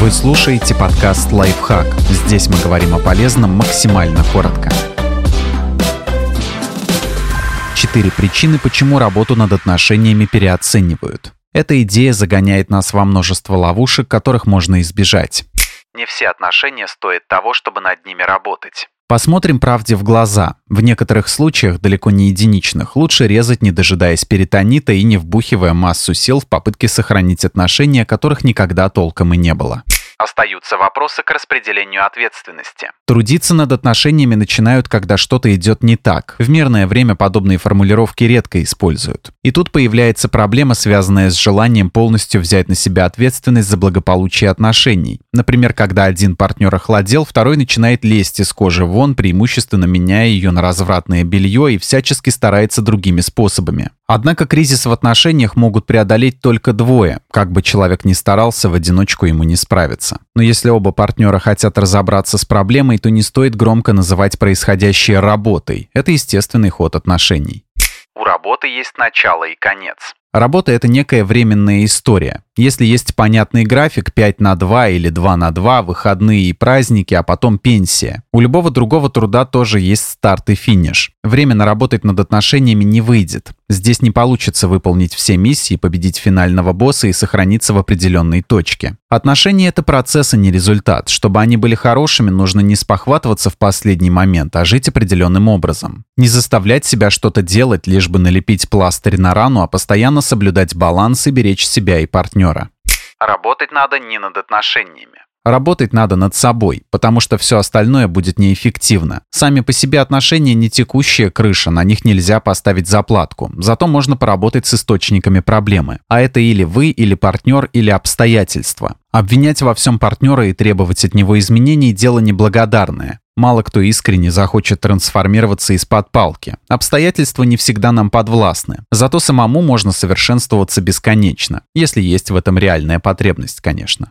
Вы слушаете подкаст «Лайфхак». Здесь мы говорим о полезном максимально коротко. Четыре причины, почему работу над отношениями переоценивают. Эта идея загоняет нас во множество ловушек, которых можно избежать. Не все отношения стоят того, чтобы над ними работать. Посмотрим правде в глаза. В некоторых случаях, далеко не единичных, лучше резать, не дожидаясь перитонита и не вбухивая массу сил в попытке сохранить отношения, которых никогда толком и не было. Остаются вопросы к распределению ответственности. Трудиться над отношениями начинают, когда что-то идет не так. В мирное время подобные формулировки редко используют. И тут появляется проблема, связанная с желанием полностью взять на себя ответственность за благополучие отношений. Например, когда один партнер охладел, второй начинает лезть из кожи вон, преимущественно меняя ее на развратное белье и всячески старается другими способами. Однако кризис в отношениях могут преодолеть только двое. Как бы человек ни старался, в одиночку ему не справиться. Но если оба партнера хотят разобраться с проблемой, то не стоит громко называть происходящее работой. Это естественный ход отношений. У работы есть начало и конец. Работа – это некая временная история. Если есть понятный график 5 на 2 или 2 на 2, выходные и праздники, а потом пенсия. У любого другого труда тоже есть старт и финиш. Временно работать над отношениями не выйдет. Здесь не получится выполнить все миссии, победить финального босса и сохраниться в определенной точке. Отношения – это процесс, а не результат. Чтобы они были хорошими, нужно не спохватываться в последний момент, а жить определенным образом. Не заставлять себя что-то делать, лишь бы налепить пластырь на рану, а постоянно соблюдать баланс и беречь себя и партнера. Работать надо не над отношениями. Работать надо над собой, потому что все остальное будет неэффективно. Сами по себе отношения не текущая крыша, на них нельзя поставить заплатку. Зато можно поработать с источниками проблемы. А это или вы, или партнер, или обстоятельства. Обвинять во всем партнера и требовать от него изменений – дело неблагодарное. Мало кто искренне захочет трансформироваться из-под палки. Обстоятельства не всегда нам подвластны. Зато самому можно совершенствоваться бесконечно, если есть в этом реальная потребность, конечно.